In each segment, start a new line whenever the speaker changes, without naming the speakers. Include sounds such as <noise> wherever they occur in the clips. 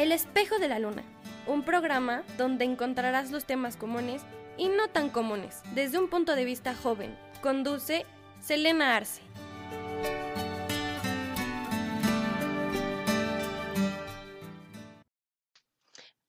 El espejo de la luna, un programa donde encontrarás los temas comunes y no tan comunes desde un punto de vista joven. Conduce Selena Arce.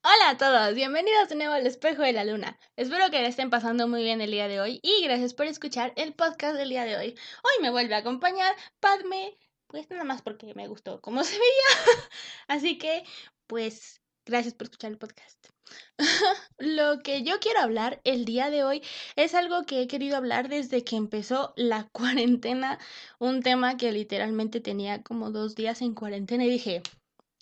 Hola a todos, bienvenidos de nuevo al espejo de la luna. Espero que le estén pasando muy bien el día de hoy y gracias por escuchar el podcast del día de hoy. Hoy me vuelve a acompañar Padme, pues nada más porque me gustó cómo <laughs> se veía. Así que, pues, gracias por escuchar el podcast. <laughs> Lo que yo quiero hablar el día de hoy es algo que he querido hablar desde que empezó la <laughs> cuarentena, un tema que literalmente tenía como dos días en cuarentena y dije,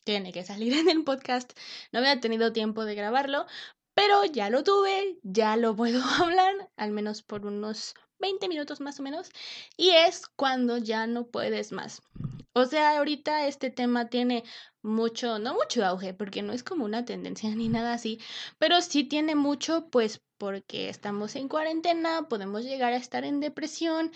tiene que salir en el podcast. No había tenido tiempo de grabarlo, pero ya lo tuve, ya lo puedo <laughs> hablar, al menos por unos 20 minutos más o menos, y es cuando ya no puedes más. O sea, ahorita este tema tiene mucho, no mucho auge, porque no es como una tendencia <laughs> ni nada así, pero sí tiene mucho, pues porque estamos en cuarentena, podemos llegar a estar en depresión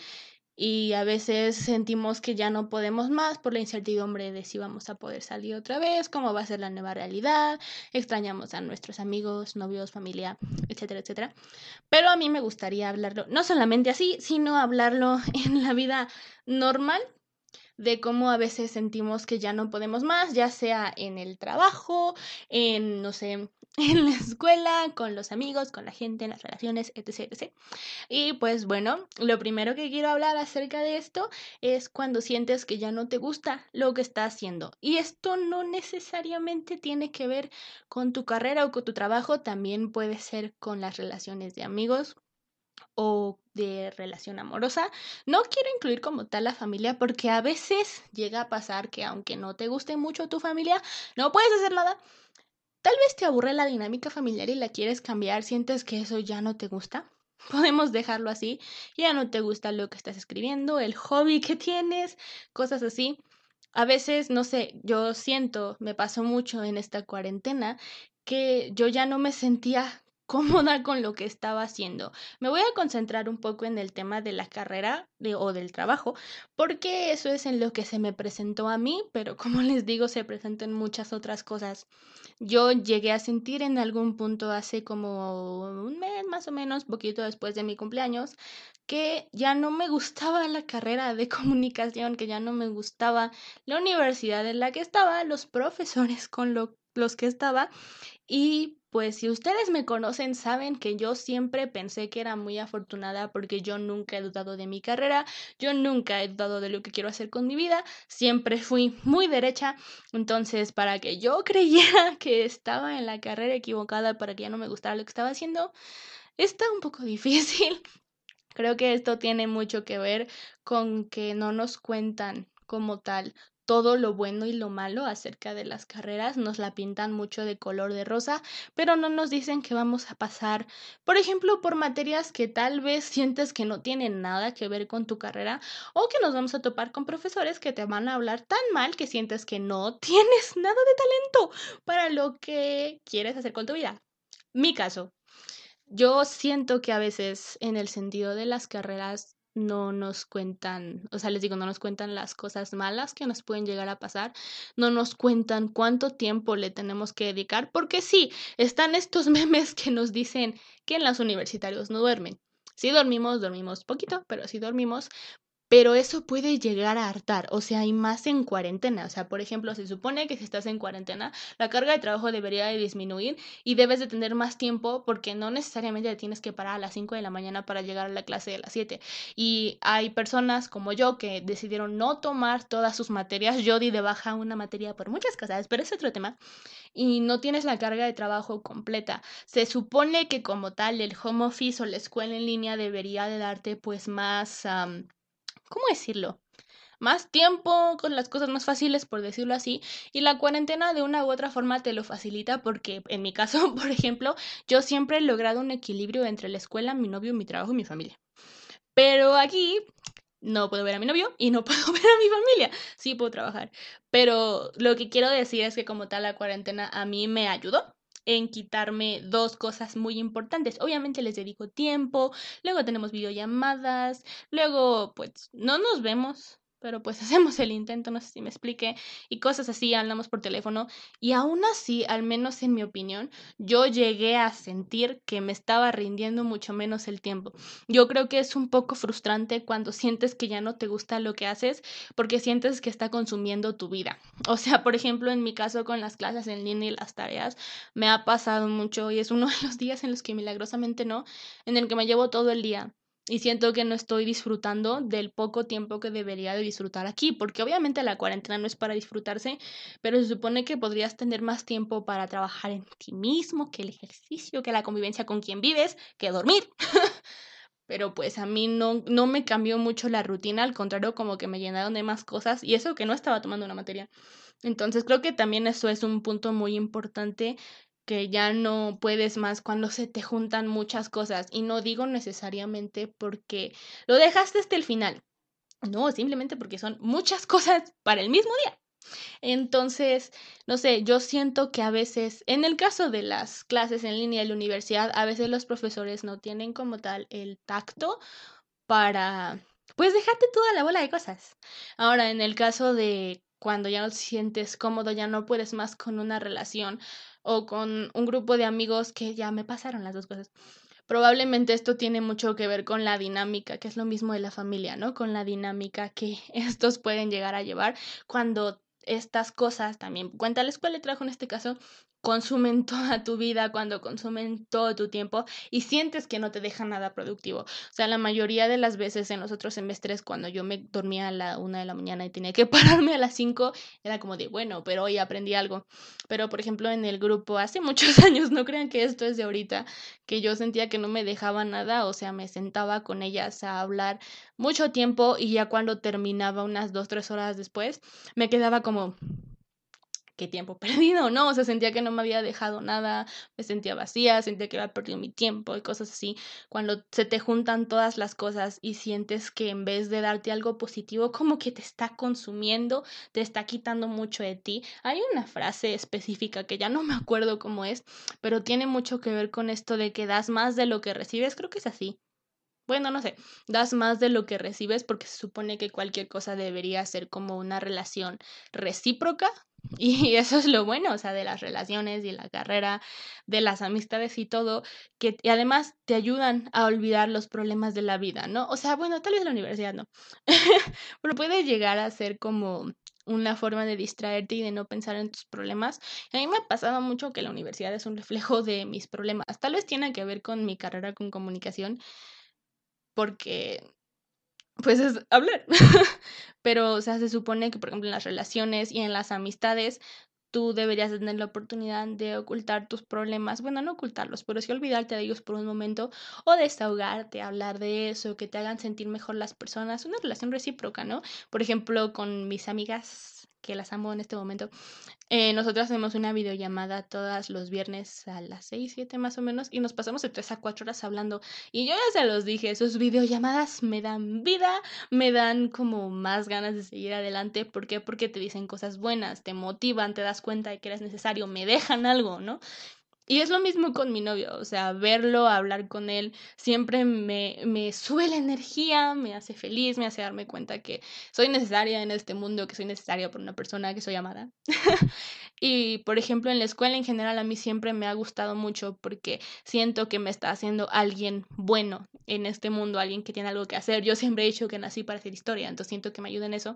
y a veces sentimos que ya no podemos más por la incertidumbre de si vamos a poder salir otra vez, cómo va a ser la nueva realidad, extrañamos a nuestros amigos, novios, familia, etcétera, etcétera. Pero a mí me gustaría hablarlo, no solamente así, sino hablarlo <laughs> en la vida normal de cómo a veces sentimos que ya no podemos más, ya sea en el trabajo, en, no sé, <laughs> en la escuela, con los amigos, con la gente, en las relaciones, etc, etc. Y pues bueno, lo primero que quiero hablar acerca de esto es cuando sientes que ya no te gusta lo que estás haciendo. Y esto no necesariamente tiene que ver con tu carrera o con tu trabajo, también puede ser con las relaciones de amigos, o de relación amorosa. No quiero incluir como tal la familia porque a veces llega a pasar que aunque no te guste mucho tu familia, no puedes hacer nada. Tal vez te aburre la dinámica familiar y la quieres cambiar, sientes que eso ya no te gusta. <laughs> Podemos dejarlo así, ya no te gusta lo que estás escribiendo, el hobby que tienes, cosas así. A veces, no sé, yo siento, me pasó mucho en esta cuarentena, que yo ya no me sentía cómoda con lo que estaba haciendo. Me voy a concentrar un poco en el tema de la carrera o del trabajo, porque eso es en lo que se me presentó a mí, pero como <laughs> les digo, se presentan muchas otras cosas. Yo llegué a sentir en algún punto hace como un mes más o menos, poquito después de mi cumpleaños, que ya no me gustaba la carrera de <laughs> comunicación, que ya no me gustaba la universidad en la que estaba, los profesores con los que estaba y pues si ustedes me conocen saben que yo siempre pensé que era muy afortunada porque yo nunca he dudado de mi carrera, yo nunca he dudado de lo que quiero hacer con mi vida, siempre fui muy derecha, entonces para que yo <laughs> creyera que estaba en la carrera equivocada, para que ya no me gustara lo que estaba haciendo, está un poco <laughs> difícil. Creo que esto tiene mucho que ver con que no nos cuentan como tal todo lo bueno y lo malo acerca de las carreras, nos la pintan mucho de color de rosa, pero no nos dicen que vamos a pasar, por ejemplo, por materias que tal vez sientes que no tienen nada que ver con tu carrera o que nos vamos a topar con profesores que te van a hablar tan mal que sientes que no <laughs> tienes nada de talento para lo que quieres hacer con tu vida. Mi caso, yo siento que a veces en el sentido de las carreras no nos cuentan, o sea, les digo, no nos cuentan las cosas malas que nos pueden llegar a pasar, no nos cuentan cuánto tiempo le tenemos que dedicar, porque sí, están estos <laughs> memes que nos dicen que en los universitarios no duermen. Si dormimos, dormimos poquito, pero si dormimos, pero eso puede llegar a hartar, o sea, hay más en cuarentena, o sea, por ejemplo, se supone que si estás en cuarentena, la carga de trabajo debería de disminuir y debes de tener más tiempo porque no necesariamente tienes que parar a las 5 de la mañana para llegar a la clase de las 7. Y hay personas como yo que decidieron no tomar todas sus materias, yo di de baja una materia por muchas cosas, pero es otro tema, y no tienes la carga de trabajo completa. Se supone que como tal el home office o la escuela en línea debería de darte pues más... ¿cómo decirlo? Más tiempo con las cosas más fáciles, por decirlo así, y la cuarentena de una u otra forma te lo facilita porque en mi caso, <laughs> por ejemplo, yo siempre he logrado un equilibrio entre la escuela, mi novio, mi trabajo y mi familia. Pero aquí no puedo ver a mi novio y no <laughs> puedo ver a mi familia. Sí puedo trabajar. Pero lo que quiero decir es que como tal la cuarentena a mí me ayudó en quitarme dos cosas muy importantes. Obviamente les dedico tiempo, luego tenemos videollamadas, luego pues no nos vemos pero pues <laughs> hacemos el intento, no sé si me explique, y cosas así, hablamos por teléfono, y aún así, al menos en mi opinión, yo llegué a sentir que me estaba rindiendo mucho menos el tiempo. Yo creo que es un poco frustrante cuando sientes que ya no te gusta lo que haces porque sientes que está consumiendo tu vida. <laughs> O sea, por ejemplo, en mi caso con las clases en línea y las tareas, me ha pasado mucho y es uno de los días en los que milagrosamente no, en el que me llevo todo el día y siento que no estoy disfrutando del poco tiempo que debería de disfrutar aquí, porque obviamente la cuarentena no es para disfrutarse, pero se supone que podrías tener más tiempo para trabajar en ti mismo, que el ejercicio, que la convivencia con quien vives, que dormir. <laughs> pero pues a mí no, no me cambió mucho la rutina, al contrario, como que me llenaron de más cosas y eso que no estaba tomando una materia. Entonces creo que también eso es un punto muy importante que ya no puedes más cuando se te juntan muchas cosas. Y no digo necesariamente porque lo dejaste hasta el final. No, simplemente porque son muchas <laughs> cosas para el mismo día. Entonces, no sé, yo siento que a veces, en el caso de las clases en línea de la universidad, a veces los profesores no tienen como tal el tacto para, pues, dejarte toda la bola de cosas. Ahora, en el caso de cuando ya no te sientes cómodo, ya no puedes más con una relación, o con un grupo de amigos que ya me pasaron las dos cosas. Probablemente esto tiene mucho que ver con la dinámica, que es lo mismo de la familia, ¿no? Con la dinámica que <laughs> estos pueden llegar a llevar cuando estas cosas también, cuenta la escuela trajo en este caso, consumen <laughs> toda tu vida, cuando consumen todo tu tiempo y sientes que no te deja nada productivo. O sea, la mayoría de las veces en los otros semestres, cuando yo me dormía a la una de la mañana y tenía que <laughs> pararme a las cinco, era como de, bueno, pero hoy aprendí algo. Pero, por ejemplo, en el grupo, hace <laughs> muchos años, no crean que esto es de ahorita, que yo sentía que no me dejaba nada, o sea, me sentaba con ellas a hablar mucho tiempo y ya cuando terminaba unas dos, tres horas después, me quedaba como qué tiempo <laughs> perdido, ¿no? O sea, sentía que no me había dejado nada, me sentía vacía, sentía que había perdido mi tiempo y cosas así. Cuando se te juntan todas las cosas y sientes que en vez de darte algo positivo, como que te está consumiendo, te está quitando mucho de ti. Hay una frase específica que ya no me acuerdo cómo es, pero tiene mucho que ver con esto de que das más de lo que recibes, creo que es así. Bueno, no sé, das más de lo que recibes porque se supone que cualquier cosa debería ser como una relación recíproca, y eso es lo bueno, o sea, de las relaciones y la carrera, de las amistades y todo, que además te ayudan a olvidar los problemas de la vida, ¿no? O sea, bueno, tal vez la universidad no, <laughs> pero puede llegar a ser como una forma de distraerte y de no pensar en tus problemas. A mí me ha pasado mucho que la universidad es un reflejo de mis problemas. Tal vez tiene que ver con mi carrera con comunicación, porque pues es hablar. <laughs> Pero, o sea, se supone que, por ejemplo, en las relaciones y en las amistades, tú deberías tener la oportunidad de ocultar tus problemas, bueno, no ocultarlos, pero sí olvidarte de ellos por un momento o desahogarte, hablar de eso, que te hagan sentir mejor las personas, una relación recíproca, ¿no? Por ejemplo, con mis amigas que las amo en este momento. Eh, nosotros hacemos una videollamada todos los viernes a las 6, 7 más o menos y nos pasamos de 3 a 4 horas hablando. Y yo ya se los dije, sus videollamadas me dan vida, me dan como más ganas de seguir adelante. ¿Por qué? Porque te dicen cosas buenas, te motivan, te das cuenta de que eres necesario, me dejan algo, ¿no? Y es lo mismo con mi novio, o sea, verlo, hablar con él, siempre me, me sube la energía, me hace feliz, me hace darme cuenta que soy necesaria en este mundo, que soy necesaria por una persona, que soy amada. <laughs> y, por ejemplo, en la escuela en general a mí siempre me ha gustado mucho porque siento que me está haciendo alguien bueno en este mundo, alguien que tiene algo que hacer. Yo siempre he dicho que nací para hacer historia, entonces siento que me ayuda en eso.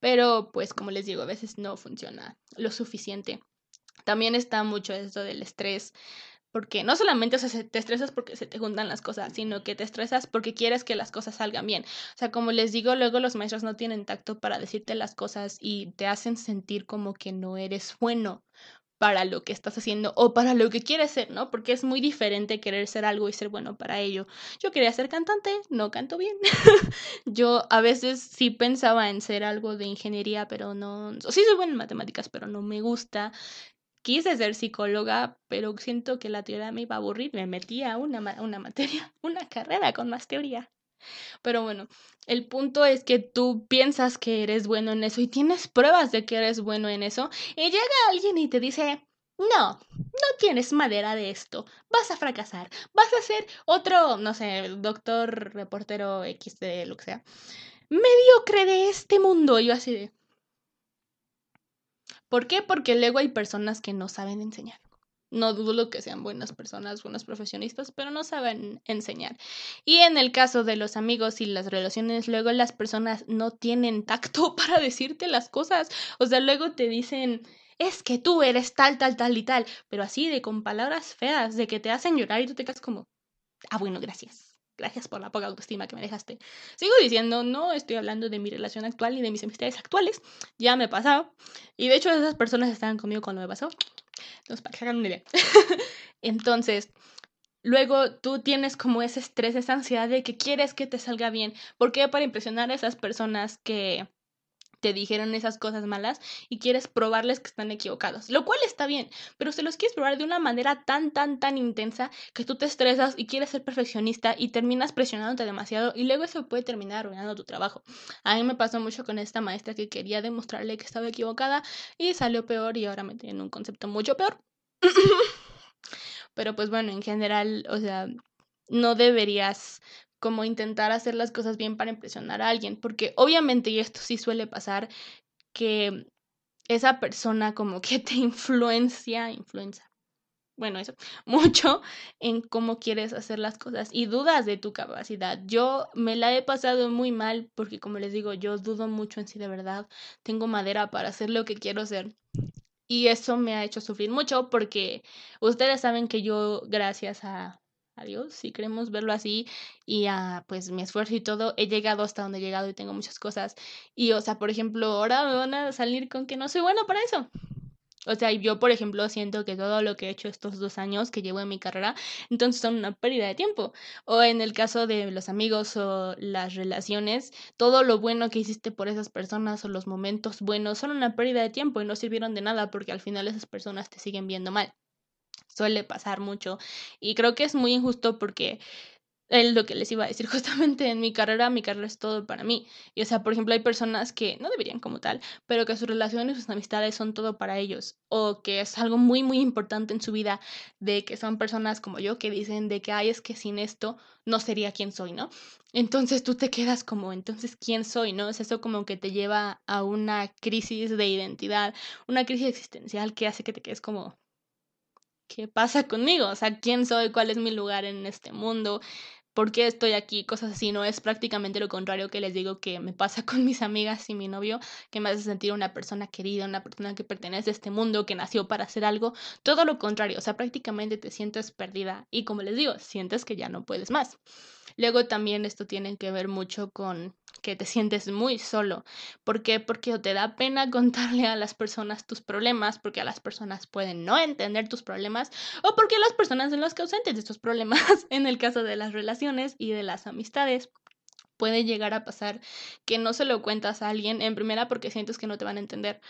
Pero, pues, como les digo, a veces no funciona lo suficiente. También está mucho esto del estrés, porque no solamente o te estresas porque se te juntan las cosas, sino que te estresas porque quieres que las cosas salgan bien. O sea, como les digo, luego los maestros no tienen tacto para decirte las cosas y te hacen sentir como que no eres bueno para lo que estás haciendo o para lo que quieres ser, ¿no? Porque es muy diferente querer ser algo y ser bueno para ello. Yo quería ser cantante, no canto bien. <laughs> Yo a veces sí pensaba en ser algo de ingeniería, pero no, sí soy buena en matemáticas, pero no me gusta quise ser psicóloga, pero siento que la teoría me iba a aburrir. Me metí a una, una materia, <laughs> una carrera con más teoría. Pero bueno, el punto es que tú piensas que eres bueno en eso y tienes pruebas de que eres bueno en eso y llega alguien y te dice, no, no tienes madera de esto, vas a fracasar, vas a ser otro, no sé, doctor, reportero, X de lo que sea mediocre de este mundo. Y yo así de... ¿Por qué? Porque luego hay personas que no saben enseñar. No dudo que sean buenas personas, buenos profesionistas, pero no saben enseñar. Y en el caso de los amigos y las relaciones, luego las personas no tienen tacto <laughs> para decirte las cosas. O sea, luego te dicen, es que tú eres tal, tal, tal y tal, pero así de con palabras feas, de que te hacen llorar y tú te quedas como, ah, bueno, gracias. Gracias por la poca autoestima que me dejaste. Sigo diciendo, no estoy hablando de mi relación actual y de mis amistades actuales. Ya me he pasado. Y de hecho, esas personas estaban conmigo cuando me pasó. Entonces, para que hagan una <laughs> idea. Entonces, luego tú tienes como ese estrés, esa ansiedad de que quieres que te salga bien. ¿Por qué? Para impresionar a esas personas que te dijeron esas cosas malas y quieres probarles que están equivocados, lo cual está bien, pero se los quieres probar de una manera tan, tan, tan intensa que tú te estresas y quieres ser perfeccionista y terminas presionándote demasiado y luego eso puede terminar arruinando tu trabajo. A mí me pasó mucho con esta maestra que quería demostrarle que estaba equivocada y salió peor y ahora me tienen un concepto mucho peor. <laughs> pero pues bueno, en general, o sea, no deberías como intentar hacer las cosas bien para impresionar a alguien, porque obviamente, y esto sí suele pasar, que esa persona como que <laughs> te influencia, influencia, bueno, eso, <laughs> mucho en cómo quieres hacer las cosas y dudas de tu capacidad. Yo me la he pasado muy mal porque, como les digo, yo dudo mucho en sí de verdad. Tengo madera para hacer lo que quiero hacer. Y eso me ha hecho sufrir mucho porque ustedes saben que yo, gracias a Si queremos verlo así y a pues mi esfuerzo y todo, he llegado hasta donde he llegado y tengo muchas cosas. Y o sea, por ejemplo, ahora me van a salir con que no soy bueno para eso. O sea, yo, por ejemplo, siento que todo lo que he hecho estos dos años que llevo en mi carrera, entonces son una pérdida de tiempo. O en el caso de los amigos o las relaciones, todo lo bueno que hiciste por esas personas o los momentos buenos son una pérdida de tiempo y no sirvieron de nada porque al final esas personas te siguen viendo mal suele pasar mucho y creo que es muy injusto porque es lo que les iba a decir <laughs> justamente en mi carrera, mi carrera es todo para mí. Y o sea, por ejemplo, hay personas que no deberían como tal, pero que sus relaciones, sus amistades son todo para ellos o que es algo muy muy importante en su vida de que son personas como yo que dicen de que ay, es que sin esto no sería quien soy, ¿no? Entonces tú te quedas como, entonces, ¿quién soy? ¿No? Es eso como que te lleva a una crisis de identidad, una crisis existencial que hace que te quedes como, ¿qué pasa conmigo? O sea, ¿quién soy? ¿Cuál es mi lugar en este mundo? ¿Por qué estoy aquí? Cosas así, no es prácticamente lo contrario que les digo que me pasa <laughs> con mis amigas y mi novio, que me hace sentir una persona querida, una persona que pertenece a este mundo, que nació para hacer algo. Todo lo contrario, o sea, prácticamente te sientes perdida y como les digo, sientes que ya no puedes más. Luego también esto tiene que ver mucho con que te sientes muy solo. ¿Por qué? Porque te da pena <laughs> contarle a las personas tus problemas, porque a las personas pueden no entender tus problemas, o porque las personas son las causantes de estos problemas, <laughs> en el caso de las relaciones y de las amistades. Puede llegar a pasar que no se lo cuentas a alguien en primera porque sientes que no te van a entender,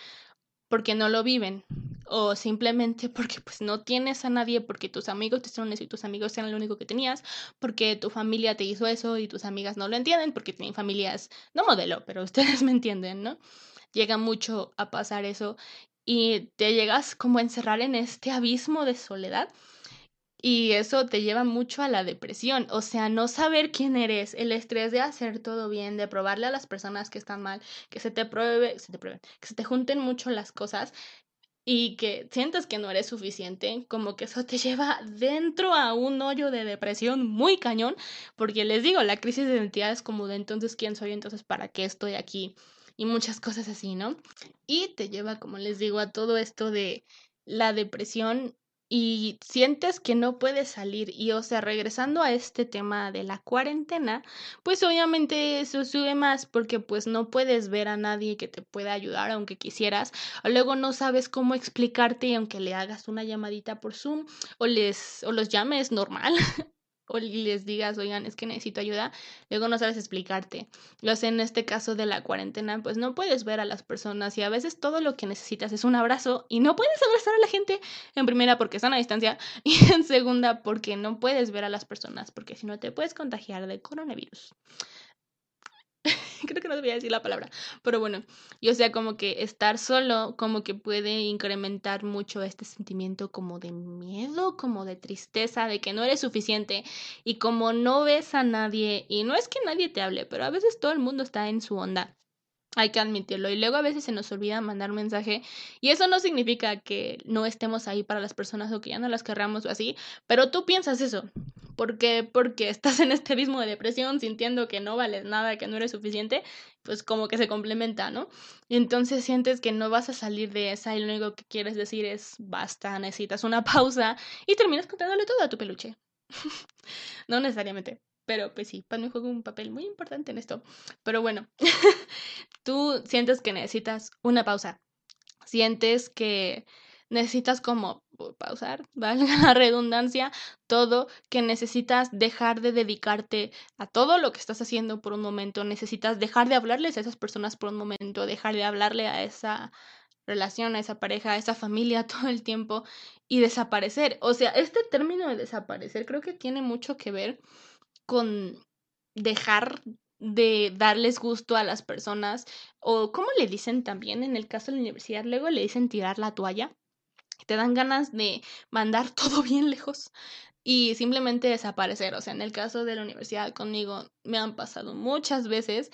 porque no lo viven o simplemente porque pues no tienes a nadie, porque tus amigos te hicieron eso y tus amigos eran lo único que tenías, porque tu familia te hizo eso y tus amigas no lo entienden, porque tienen familias, no modelo, pero <laughs> ustedes me entienden, ¿no? Llega mucho a pasar eso y te llegas como a encerrar en este abismo de soledad y eso te lleva mucho a la depresión, o sea, no saber quién eres, el estrés de hacer todo bien, de probarle a las personas que están mal, que se te pruebe, se te prueben, que se te junten mucho las cosas y que sientes que no eres suficiente, como que eso te lleva dentro a un hoyo de depresión muy cañón, porque les digo, la crisis de identidad es como de entonces quién soy, entonces para qué estoy aquí y muchas cosas así, ¿no? Y te lleva, como les digo, a todo esto de la depresión y sientes que no puedes salir. Y o sea, regresando a este tema de la cuarentena, pues obviamente eso sube más porque pues no puedes ver a nadie que te pueda ayudar aunque quisieras, luego no sabes cómo explicarte y aunque le hagas una llamadita por Zoom o les o los llames normal <laughs> o les digas, oigan, es que necesito ayuda, luego no sabes explicarte. Lo sé en este caso de la cuarentena, pues no puedes ver a las personas y a veces todo lo que necesitas es un abrazo y no puedes abrazar a la gente en primera porque están a distancia <laughs> y en segunda porque no puedes ver a las personas porque si no te puedes contagiar de coronavirus. <laughs> Creo que no debía decir la palabra, pero bueno, y o sea, como que estar solo, como que puede incrementar mucho este sentimiento como de miedo, como de tristeza, de que no eres suficiente y como no ves a nadie, y no es que nadie te hable, pero a veces todo el mundo está en su onda hay que admitirlo. Y luego a veces se nos olvida mandar mensaje. Y eso no significa que no estemos ahí para las personas o que ya no las querramos o así. Pero tú piensas eso. ¿Por qué? Porque <laughs> estás en este abismo de depresión sintiendo que no vales nada, que no eres suficiente. Pues como que se complementa, ¿no? Y entonces sientes que no vas a salir de esa y lo único que quieres decir es basta, necesitas una <laughs> pausa. Y terminas contándole todo a tu peluche. <laughs> no necesariamente. Pero pues sí, me juega un papel muy importante en esto. Pero bueno, <laughs> tú sientes que necesitas una pausa. Sientes que necesitas como pausar, <laughs> valga la redundancia, todo, que necesitas dejar de dedicarte a todo lo que estás haciendo por un momento, necesitas dejar de hablarles a esas personas por un momento, dejar de hablarle a esa relación, a esa pareja, a esa familia <laughs> todo el tiempo y desaparecer. O sea, este término de desaparecer creo que tiene mucho que ver con dejar de darles gusto a las personas o como le dicen también en el caso de la universidad, luego le dicen tirar la toalla. Te dan ganas de mandar <laughs> todo bien lejos y simplemente desaparecer. O sea, en el caso de la universidad conmigo me han pasado muchas veces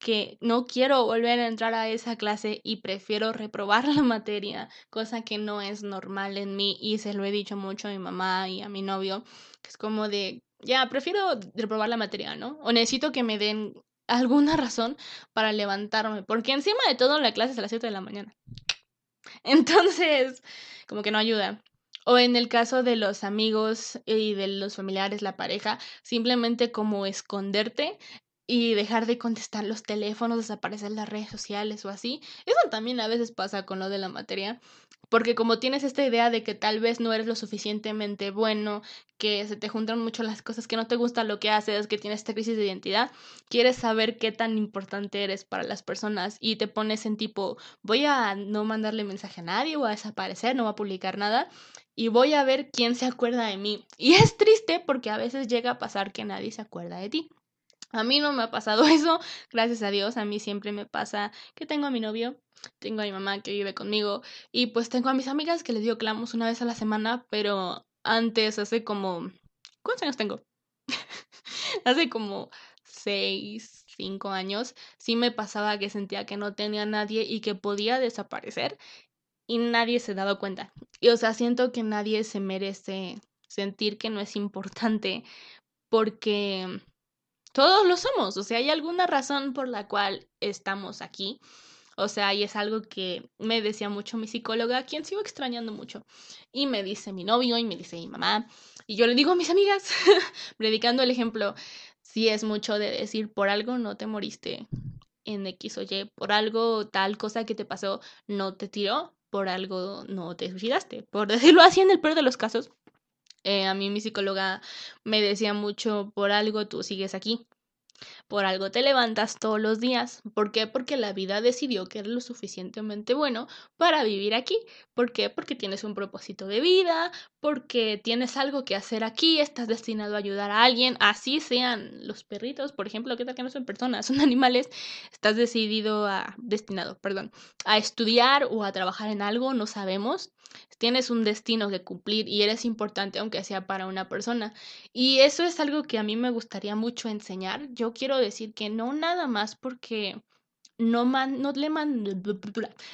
que no quiero volver a entrar a esa clase y prefiero reprobar <laughs> la materia, cosa que no es normal en mí y se lo he dicho mucho a mi mamá y a mi novio, que es como de ya, prefiero reprobar la materia, ¿no? O necesito que me den <laughs> alguna razón para levantarme, porque encima de todo la clase es a las 7 de la mañana. <laughs> Entonces, como que no ayuda. O en el caso de los amigos y de los familiares, la pareja, simplemente como esconderte y dejar de contestar los teléfonos, desaparecer las redes sociales o así. Eso también a veces pasa con lo de la materia, porque como tienes esta idea de que tal vez no eres lo suficientemente bueno, que se te juntan mucho las cosas, que no te gusta lo que haces, que tienes esta crisis de identidad, quieres saber qué tan importante eres para las personas y te pones en tipo, voy a no mandarle mensaje a nadie, voy a desaparecer, no voy a publicar nada y voy a ver quién se acuerda de mí. Y es triste porque a veces llega a pasar que nadie se acuerda de ti. A mí no me ha pasado <laughs> eso, gracias a Dios, a mí siempre me pasa que tengo a mi novio, tengo a mi mamá que vive conmigo y pues tengo a mis amigas que les digo hablamos una vez a la semana, pero antes, hace como... ¿Cuántos años tengo? <laughs> hace como seis, cinco años, sí me pasaba que sentía que no tenía nadie y que podía desaparecer y nadie se ha dado cuenta. Y o sea, siento que nadie se merece sentir que no es importante porque todos lo somos, o sea, hay alguna razón por la cual estamos aquí. O sea, y es algo que me decía mucho mi psicóloga, quien sigo extrañando mucho. Y me dice mi novio y me dice mi mamá. Y yo le digo a mis amigas, <laughs> predicando el ejemplo, si es mucho de decir, por algo no te moriste en X o Y, por algo tal cosa que te pasó no te tiró, por algo no te suicidaste. Por <laughs> decirlo así en el peor de los casos, eh, a mí mi psicóloga me decía mucho, por algo tú sigues aquí. Por algo te levantas todos los días. ¿Por qué? Porque la vida decidió que eres lo suficientemente bueno para vivir aquí. ¿Por qué? Porque tienes un propósito de vida, porque tienes algo que hacer aquí, estás destinado a ayudar a alguien, así sean los perritos, por ejemplo, ¿qué tal que no son personas, <laughs> son animales? Estás decidido a, destinado, perdón, a estudiar o a trabajar en algo, no sabemos. Tienes un destino que cumplir y eres importante aunque sea para una persona. Y eso es algo que a mí me gustaría mucho enseñar. Yo quiero decir que no nada más porque no, man, no le mande,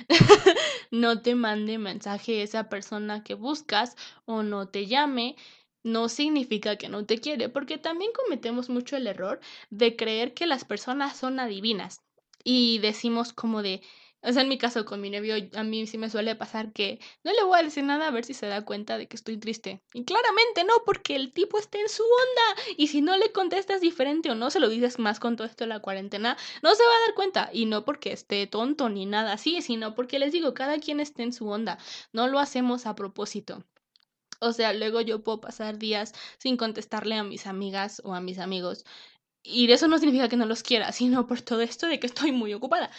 <laughs> no te mande mensaje esa persona que buscas o no te llame, no significa que no te quiere, porque también cometemos mucho el error de creer que las personas son adivinas y decimos como de, o sea, en mi caso con mi novio, a mí sí me suele pasar que no le voy a decir nada a ver si se da cuenta de que estoy triste. Y claramente no, porque el tipo está en su onda. Y si no le contestas diferente o no se lo dices más con todo esto de la cuarentena, no se va a dar cuenta. Y no porque esté tonto ni nada así, sino porque les digo, cada quien está en su onda. No lo hacemos a propósito. O sea, luego yo puedo pasar días sin contestarle a mis amigas o a mis amigos. Y eso no significa que no los quiera, sino por todo esto de que estoy muy ocupada.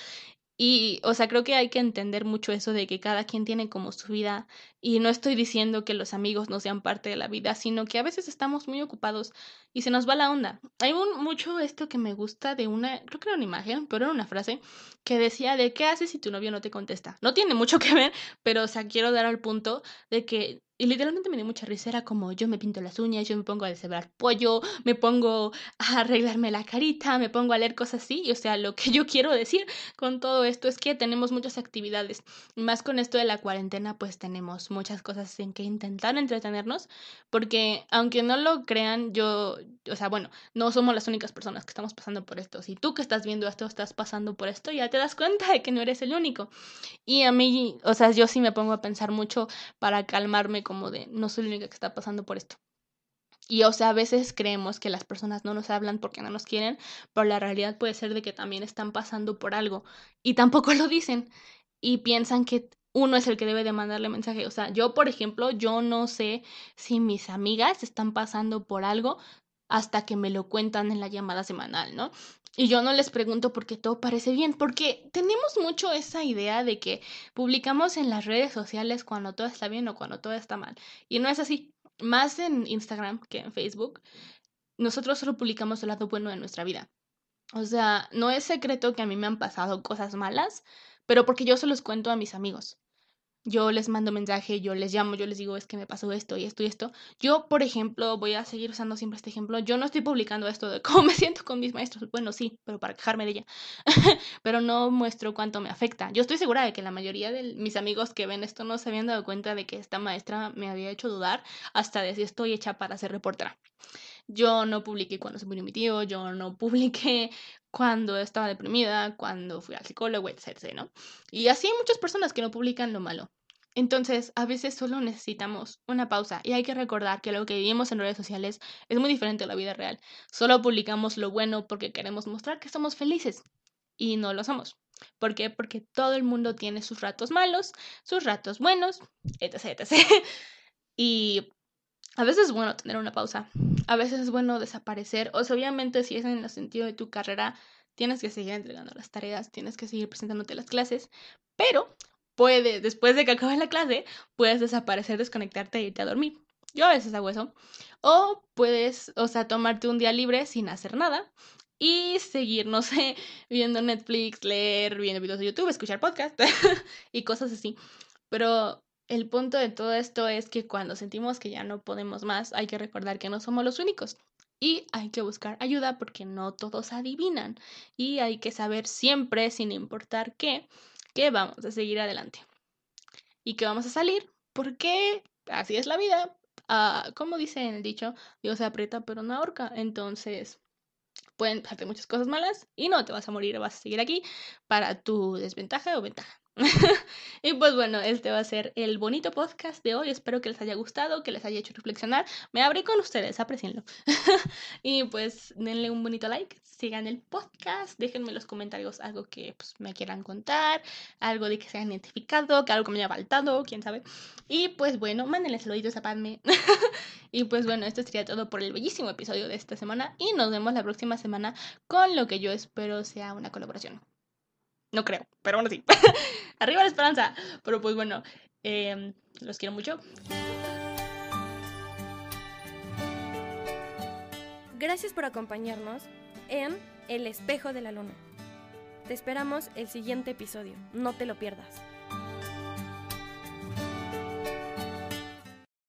Y, o sea, creo que hay que entender mucho eso de que cada quien tiene como su vida y no estoy diciendo que los amigos no sean parte de la vida, sino que a veces estamos muy ocupados y se nos va la onda. Hay un, mucho esto que me gusta de una, creo que era una imagen, pero era una frase que decía de qué haces si tu novio no te contesta. No tiene mucho que ver, pero, o sea, quiero dar al punto de que y literalmente me dio mucha risa, era como yo me pinto las uñas, yo me pongo a deshebrar pollo, me pongo a arreglarme la carita, me pongo a leer cosas así. Y, o sea, lo que yo quiero decir con todo esto es que tenemos muchas actividades. Más con esto de la cuarentena, pues tenemos muchas cosas en que intentar entretenernos. Porque aunque no lo crean, yo, o sea, bueno, no somos las únicas personas que estamos pasando por esto. Si tú que estás viendo esto estás pasando por esto, ya te das cuenta de que no eres el único. Y a mí, o sea, yo sí me pongo a pensar mucho para calmarme como de no soy la única que está pasando por esto. Y o sea, a veces creemos que las personas no nos hablan porque no nos quieren, pero la realidad puede ser de que también están pasando por algo y tampoco <laughs> lo dicen y piensan que uno es el que debe de mandarle mensaje. O sea, yo, por ejemplo, yo no sé si mis amigas están pasando por algo hasta que me lo cuentan en la llamada semanal, ¿no? Y yo no les pregunto porque todo parece bien, porque tenemos mucho esa idea de que publicamos en las redes sociales cuando todo está bien o cuando todo está mal. Y no es así. Más en Instagram que en Facebook, nosotros solo publicamos el lado bueno de nuestra vida. O sea, no es secreto que a mí me han pasado cosas malas, pero porque yo se los cuento a mis amigos yo les mando mensaje, yo les llamo, yo les digo, es que me pasó esto y esto y esto. Yo, por ejemplo, voy a seguir usando siempre este ejemplo. Yo no estoy publicando esto de cómo <laughs> me siento con mis maestros. Bueno, sí, pero para quejarme de ella. <laughs> pero no muestro cuánto me afecta. Yo estoy segura de que la mayoría de mis amigos que ven esto no se habían dado cuenta de que esta maestra me había hecho dudar hasta de si estoy hecha para ser reportera. Yo no publiqué cuando se murió mi yo no publiqué <laughs> cuando estaba deprimida, cuando fui al psicólogo, etc. ¿no? Y así hay muchas personas que no publican lo malo. Entonces, a veces solo necesitamos una pausa y hay que recordar que lo que vivimos en redes sociales es muy diferente a la vida real. Solo publicamos lo bueno porque queremos mostrar que somos felices y no lo somos. ¿Por qué? Porque todo el mundo tiene sus ratos malos, sus ratos buenos, etc. etc. <laughs> y a veces es bueno tener una pausa, a veces es bueno desaparecer, o sea, obviamente si es en el sentido de tu carrera, tienes que seguir entregando las tareas, tienes que seguir presentándote las clases, pero puedes, después de que acabe la clase, puedes desaparecer, desconectarte e irte a dormir. Yo a veces hago eso. O puedes, o sea, tomarte un día libre sin hacer nada y seguir, no sé, <laughs> viendo Netflix, leer, viendo videos de YouTube, escuchar podcast <laughs> y cosas así. Pero el punto de todo esto es que cuando sentimos que ya no podemos más, hay que recordar que no somos los únicos. Y hay que buscar ayuda porque no todos adivinan. Y hay que saber siempre, sin importar qué, que vamos a seguir adelante. Y que vamos a salir porque así es la vida. Ah, como dice en el dicho, Dios se aprieta pero no ahorca. Entonces, pueden pasarte muchas cosas malas y no te vas a morir, vas a seguir aquí para tu desventaja o ventaja. <laughs> y pues bueno, este va a ser el bonito podcast de hoy. Espero que les haya gustado, que les haya hecho reflexionar. Me abrí con ustedes, aprecienlo. <laughs> y pues denle un bonito like, sigan el podcast, déjenme en los comentarios algo que pues, me quieran contar, algo de que se hayan identificado, que algo que me haya faltado, quién sabe. Y pues bueno, mándenle saluditos a Padme. <laughs> y pues bueno, esto sería todo por el bellísimo episodio de esta semana. Y nos vemos la próxima semana con lo que yo espero sea una colaboración. No creo, pero bueno, sí. <laughs> Arriba la esperanza. Pero pues bueno, em, los quiero mucho.
Gracias por acompañarnos en El espejo de la luna. Te esperamos el siguiente episodio. No te lo pierdas.